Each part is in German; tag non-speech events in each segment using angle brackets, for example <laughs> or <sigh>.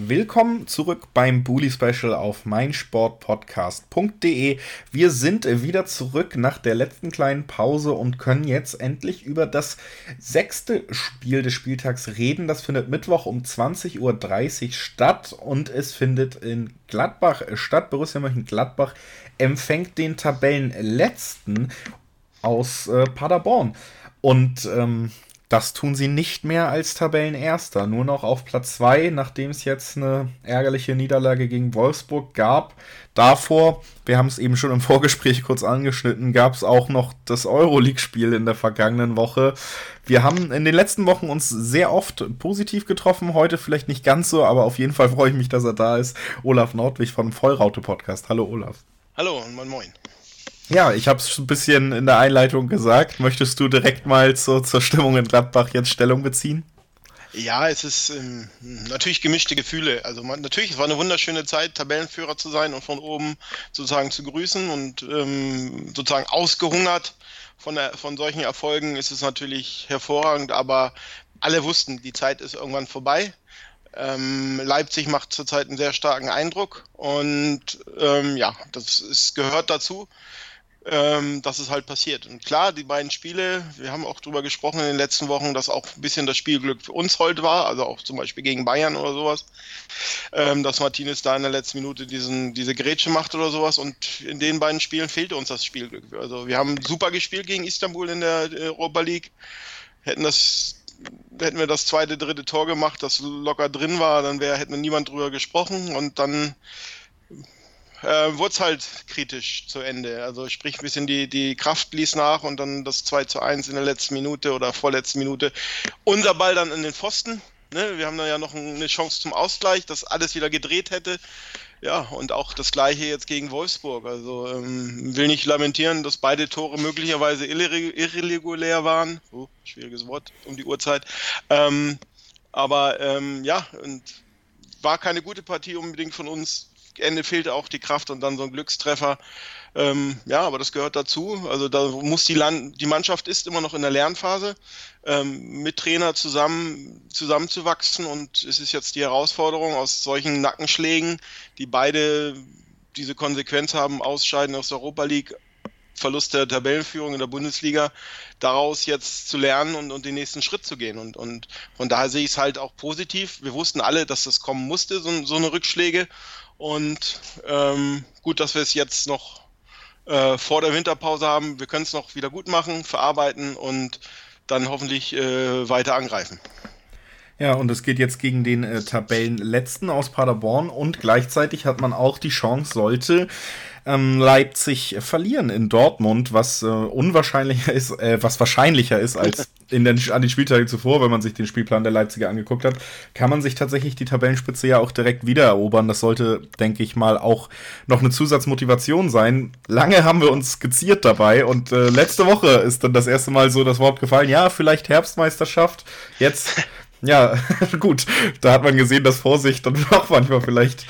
Willkommen zurück beim Bully Special auf meinsportpodcast.de. Wir sind wieder zurück nach der letzten kleinen Pause und können jetzt endlich über das sechste Spiel des Spieltags reden. Das findet Mittwoch um 20.30 Uhr statt und es findet in Gladbach statt. Borussia Mönchengladbach empfängt den Tabellenletzten aus äh, Paderborn. Und ähm, das tun sie nicht mehr als Tabellenerster, nur noch auf Platz 2, nachdem es jetzt eine ärgerliche Niederlage gegen Wolfsburg gab. Davor, wir haben es eben schon im <laughs> Vorgespräch kurz angeschnitten, gab es auch noch das Euroleague-Spiel in der vergangenen Woche. Wir haben in den letzten Wochen uns sehr oft positiv getroffen, heute vielleicht nicht ganz so, aber auf jeden Fall freue ich mich, dass er da ist. Olaf Nordwig vom Vollraute-Podcast. Hallo Olaf. Hallo und moin moin. Ja, ich habe es ein bisschen in der Einleitung gesagt. Möchtest du direkt mal zur, zur Stimmung in Gladbach jetzt Stellung beziehen? Ja, es ist ähm, natürlich gemischte Gefühle. Also man, natürlich, es war eine wunderschöne Zeit, Tabellenführer zu sein und von oben sozusagen zu grüßen und ähm, sozusagen ausgehungert von, der, von solchen Erfolgen ist es natürlich hervorragend, aber alle wussten, die Zeit ist irgendwann vorbei. Ähm, Leipzig macht zurzeit einen sehr starken Eindruck und ähm, ja, das ist, gehört dazu ähm, dass es halt passiert. Und klar, die beiden Spiele, wir haben auch drüber gesprochen in den letzten Wochen, dass auch ein bisschen das Spielglück für uns heute war, also auch zum Beispiel gegen Bayern oder sowas, ähm, dass Martinez da in der letzten Minute diesen, diese Grätsche macht oder sowas. Und in den beiden Spielen fehlte uns das Spielglück. Also wir haben super gespielt gegen Istanbul in der Europa League, hätten das hätten wir das zweite, dritte Tor gemacht, das locker drin war, dann wäre, hätten wir niemand drüber gesprochen und dann äh, wurde es halt kritisch zu Ende. Also sprich ein bisschen die, die Kraft ließ nach und dann das 2 zu 1 in der letzten Minute oder vorletzten Minute. Unser Ball dann in den Pfosten. Ne? Wir haben da ja noch eine Chance zum Ausgleich, dass alles wieder gedreht hätte. Ja, und auch das gleiche jetzt gegen Wolfsburg. Also ähm, will nicht lamentieren, dass beide Tore möglicherweise irregulär waren. Oh, schwieriges Wort um die Uhrzeit. Ähm, aber ähm, ja, und war keine gute Partie unbedingt von uns. Ende fehlte auch die Kraft und dann so ein Glückstreffer. Ähm, ja, aber das gehört dazu. Also da muss die Land die Mannschaft ist immer noch in der Lernphase, ähm, mit Trainer zusammen zusammenzuwachsen und es ist jetzt die Herausforderung aus solchen Nackenschlägen, die beide diese Konsequenz haben, ausscheiden aus der Europa League, Verlust der Tabellenführung in der Bundesliga, daraus jetzt zu lernen und, und den nächsten Schritt zu gehen. Und, und von daher sehe ich es halt auch positiv. Wir wussten alle, dass das kommen musste, so, so eine Rückschläge. Und ähm, gut, dass wir es jetzt noch äh, vor der Winterpause haben. Wir können es noch wieder gut machen, verarbeiten und dann hoffentlich äh, weiter angreifen. Ja, und es geht jetzt gegen den äh, Tabellenletzten aus Paderborn und gleichzeitig hat man auch die Chance, sollte ähm, Leipzig verlieren in Dortmund, was äh, unwahrscheinlicher ist, äh, was wahrscheinlicher ist als <laughs> in den, an den Spieltagen zuvor, wenn man sich den Spielplan der Leipziger angeguckt hat, kann man sich tatsächlich die Tabellenspitze ja auch direkt wieder erobern. Das sollte, denke ich mal, auch noch eine Zusatzmotivation sein. Lange haben wir uns skizziert dabei und äh, letzte Woche ist dann das erste Mal so das Wort gefallen, ja, vielleicht Herbstmeisterschaft. Jetzt <laughs> ja, <laughs> gut. Da hat man gesehen, dass Vorsicht dann auch manchmal vielleicht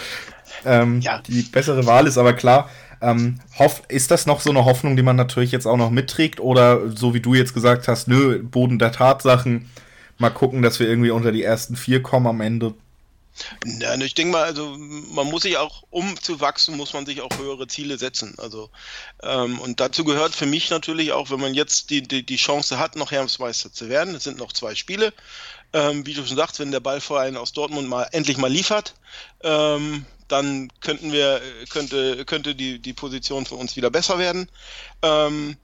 ähm, ja. die bessere Wahl ist, aber klar. Ähm, hoff, ist das noch so eine Hoffnung, die man natürlich jetzt auch noch mitträgt? Oder so wie du jetzt gesagt hast, nö, Boden der Tatsachen, mal gucken, dass wir irgendwie unter die ersten vier kommen am Ende? Ja, ich denke mal, also man muss sich auch, um zu wachsen, muss man sich auch höhere Ziele setzen. Also ähm, und dazu gehört für mich natürlich auch, wenn man jetzt die, die, die Chance hat, noch Herbstmeister zu werden, es sind noch zwei Spiele, ähm, wie du schon sagst, wenn der Ballverein aus Dortmund mal endlich mal liefert, ähm, dann könnten wir, könnte, könnte die, die Position für uns wieder besser werden. Ähm,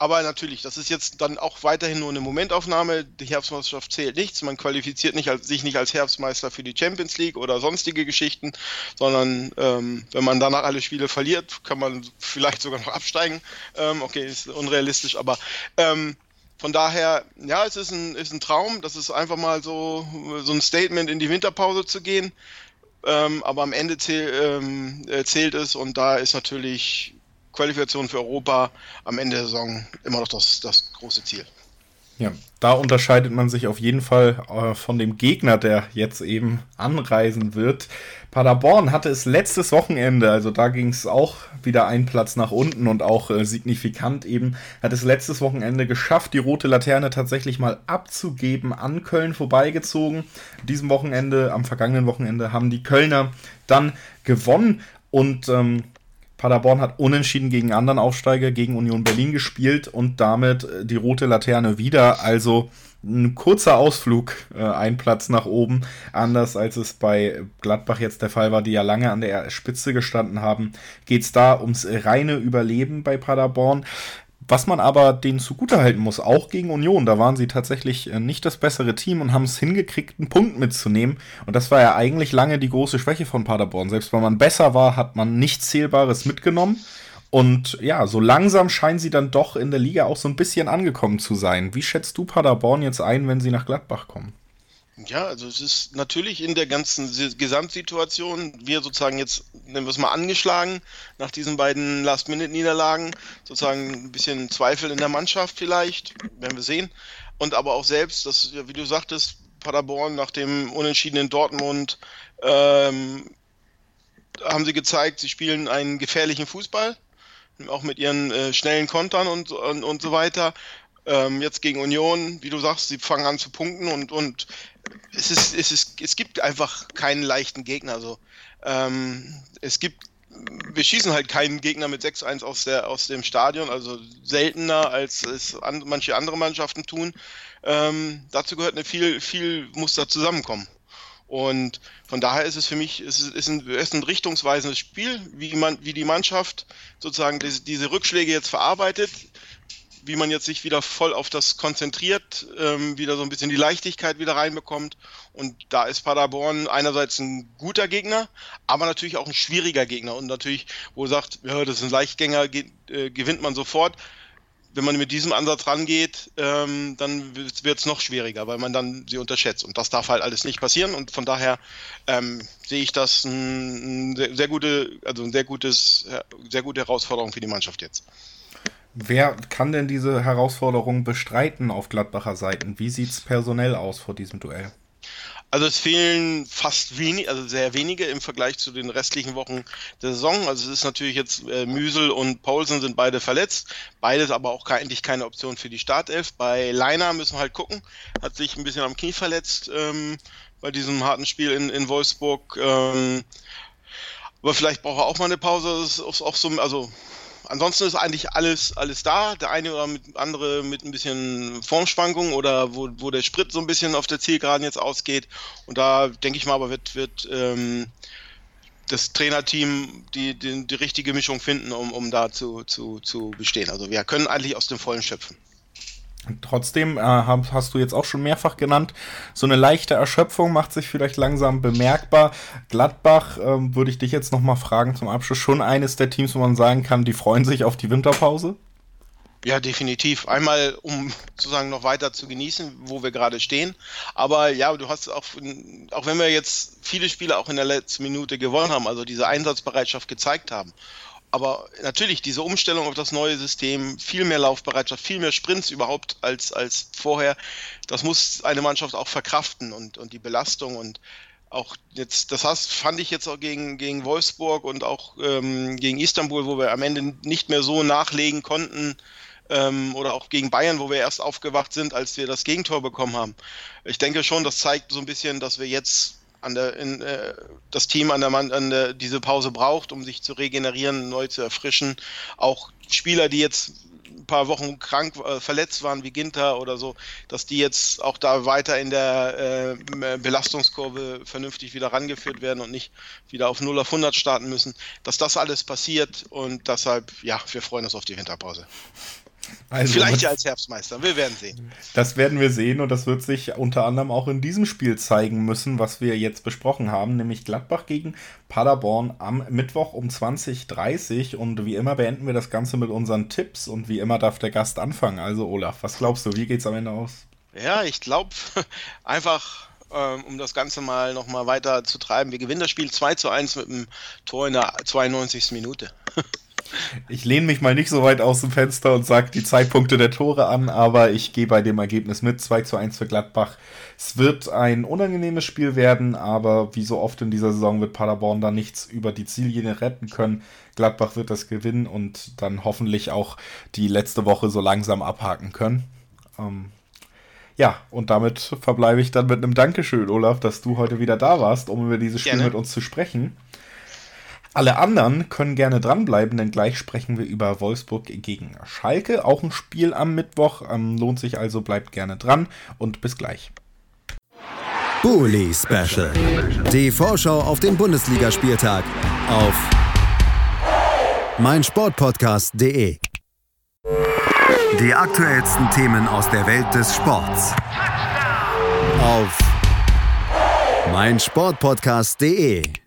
aber natürlich, das ist jetzt dann auch weiterhin nur eine Momentaufnahme. Die Herbstmeisterschaft zählt nichts. Man qualifiziert nicht als, sich nicht als Herbstmeister für die Champions League oder sonstige Geschichten, sondern ähm, wenn man danach alle Spiele verliert, kann man vielleicht sogar noch absteigen. Ähm, okay, ist unrealistisch, aber ähm, von daher, ja, es ist ein, ist ein Traum. Das ist einfach mal so, so ein Statement in die Winterpause zu gehen. Ähm, aber am Ende zähl, ähm, äh, zählt es und da ist natürlich Qualifikation für Europa am Ende der Saison immer noch das, das große Ziel. Ja, da unterscheidet man sich auf jeden Fall äh, von dem Gegner, der jetzt eben anreisen wird. Paderborn hatte es letztes Wochenende, also da ging es auch wieder einen Platz nach unten und auch äh, signifikant eben, hat es letztes Wochenende geschafft, die rote Laterne tatsächlich mal abzugeben, an Köln vorbeigezogen. Diesem Wochenende, am vergangenen Wochenende, haben die Kölner dann gewonnen und ähm, Paderborn hat unentschieden gegen anderen Aufsteiger, gegen Union Berlin gespielt und damit äh, die rote Laterne wieder. Also ein kurzer Ausflug, äh, ein Platz nach oben, anders als es bei Gladbach jetzt der Fall war, die ja lange an der Spitze gestanden haben, geht es da ums reine Überleben bei Paderborn. Was man aber denen zugutehalten muss, auch gegen Union, da waren sie tatsächlich äh, nicht das bessere Team und haben es hingekriegt, einen Punkt mitzunehmen. Und das war ja eigentlich lange die große Schwäche von Paderborn. Selbst wenn man besser war, hat man nichts Zählbares mitgenommen. Und ja, so langsam scheinen sie dann doch in der Liga auch so ein bisschen angekommen zu sein. Wie schätzt du Paderborn jetzt ein, wenn sie nach Gladbach kommen? Ja, also es ist natürlich in der ganzen Gesamtsituation, wir sozusagen jetzt, nennen wir es mal angeschlagen, nach diesen beiden Last-Minute-Niederlagen, sozusagen ein bisschen Zweifel in der Mannschaft vielleicht, werden wir sehen. Und aber auch selbst, das, wie du sagtest, Paderborn nach dem Unentschieden in Dortmund, ähm, haben sie gezeigt, sie spielen einen gefährlichen Fußball, auch mit ihren äh, schnellen Kontern und, und, und so weiter. Ähm, jetzt gegen Union, wie du sagst, sie fangen an zu punkten und, und es, ist, es, ist, es gibt einfach keinen leichten Gegner. Also, ähm, es gibt, wir schießen halt keinen Gegner mit 6-1 aus, aus dem Stadion, also seltener als es an, manche andere Mannschaften tun. Ähm, dazu gehört eine viel, viel muss da zusammenkommen. Und von daher ist es für mich, es ist, ein, ist ein richtungsweisendes Spiel, wie, man, wie die Mannschaft sozusagen diese, diese Rückschläge jetzt verarbeitet wie man jetzt sich wieder voll auf das konzentriert, ähm, wieder so ein bisschen die Leichtigkeit wieder reinbekommt. Und da ist Paderborn einerseits ein guter Gegner, aber natürlich auch ein schwieriger Gegner. Und natürlich, wo sagt, ja, das ist ein Leichtgänger, ge äh, gewinnt man sofort. Wenn man mit diesem Ansatz rangeht, ähm, dann wird es noch schwieriger, weil man dann sie unterschätzt. Und das darf halt alles nicht passieren. Und von daher ähm, sehe ich das ein, ein sehr, sehr, gute, also ein sehr gutes, sehr gute Herausforderung für die Mannschaft jetzt. Wer kann denn diese Herausforderung bestreiten auf Gladbacher Seiten? Wie sieht es personell aus vor diesem Duell? Also es fehlen fast wenig, also sehr wenige im Vergleich zu den restlichen Wochen der Saison. Also es ist natürlich jetzt äh, Müsel und Paulsen sind beide verletzt, beides aber auch eigentlich keine Option für die Startelf. Bei Leiner müssen wir halt gucken, hat sich ein bisschen am Knie verletzt ähm, bei diesem harten Spiel in, in Wolfsburg. Ähm, aber vielleicht braucht er auch mal eine Pause. Das ist auch so, also ansonsten ist eigentlich alles, alles da. Der eine oder andere mit ein bisschen Formschwankungen oder wo, wo der Sprit so ein bisschen auf der Zielgeraden jetzt ausgeht. Und da denke ich mal, aber wird, wird ähm, das Trainerteam die, die, die richtige Mischung finden, um, um da zu, zu, zu bestehen. Also wir können eigentlich aus dem Vollen schöpfen. Trotzdem äh, hast du jetzt auch schon mehrfach genannt, so eine leichte Erschöpfung macht sich vielleicht langsam bemerkbar. Gladbach ähm, würde ich dich jetzt noch mal fragen zum Abschluss schon eines der Teams, wo man sagen kann, die freuen sich auf die Winterpause. Ja, definitiv. Einmal, um sozusagen noch weiter zu genießen, wo wir gerade stehen. Aber ja, du hast auch, auch wenn wir jetzt viele Spiele auch in der letzten Minute gewonnen haben, also diese Einsatzbereitschaft gezeigt haben aber natürlich diese Umstellung auf das neue System, viel mehr Laufbereitschaft, viel mehr Sprints überhaupt als, als vorher, das muss eine Mannschaft auch verkraften und, und die Belastung und auch jetzt, das heißt, fand ich jetzt auch gegen, gegen Wolfsburg und auch ähm, gegen Istanbul, wo wir am Ende nicht mehr so nachlegen konnten, ähm, oder auch gegen Bayern, wo wir erst aufgewacht sind, als wir das Gegentor bekommen haben. Ich denke schon, das zeigt so ein bisschen, dass wir jetzt an der, in, äh, das Team an der, an der diese Pause braucht, um sich zu regenerieren, neu zu erfrischen. Auch Spieler, die jetzt ein paar Wochen krank äh, verletzt waren, wie Ginter oder so, dass die jetzt auch da weiter in der äh, Belastungskurve vernünftig wieder rangeführt werden und nicht wieder auf 0 auf 100 starten müssen, dass das alles passiert und deshalb, ja, wir freuen uns auf die Winterpause. Also, Vielleicht ja als Herbstmeister, wir werden sehen. Das werden wir sehen und das wird sich unter anderem auch in diesem Spiel zeigen müssen, was wir jetzt besprochen haben, nämlich Gladbach gegen Paderborn am Mittwoch um 20.30 Uhr. Und wie immer beenden wir das Ganze mit unseren Tipps und wie immer darf der Gast anfangen. Also Olaf, was glaubst du, wie geht es am Ende aus? Ja, ich glaube <laughs> einfach ähm, um das Ganze mal nochmal weiter zu treiben. Wir gewinnen das Spiel 2 zu 1 mit einem Tor in der 92. Minute. <laughs> Ich lehne mich mal nicht so weit aus dem Fenster und sage die Zeitpunkte der Tore an, aber ich gehe bei dem Ergebnis mit 2 zu 1 für Gladbach. Es wird ein unangenehmes Spiel werden, aber wie so oft in dieser Saison wird Paderborn da nichts über die Ziellinie retten können. Gladbach wird das gewinnen und dann hoffentlich auch die letzte Woche so langsam abhaken können. Ähm, ja, und damit verbleibe ich dann mit einem Dankeschön, Olaf, dass du heute wieder da warst, um über dieses Spiel gerne. mit uns zu sprechen. Alle anderen können gerne dranbleiben, denn gleich sprechen wir über Wolfsburg gegen Schalke. Auch ein Spiel am Mittwoch. Ähm, lohnt sich also, bleibt gerne dran und bis gleich. Bully Special. Die Vorschau auf den Bundesligaspieltag auf meinsportpodcast.de. Die aktuellsten Themen aus der Welt des Sports. Auf meinsportpodcast.de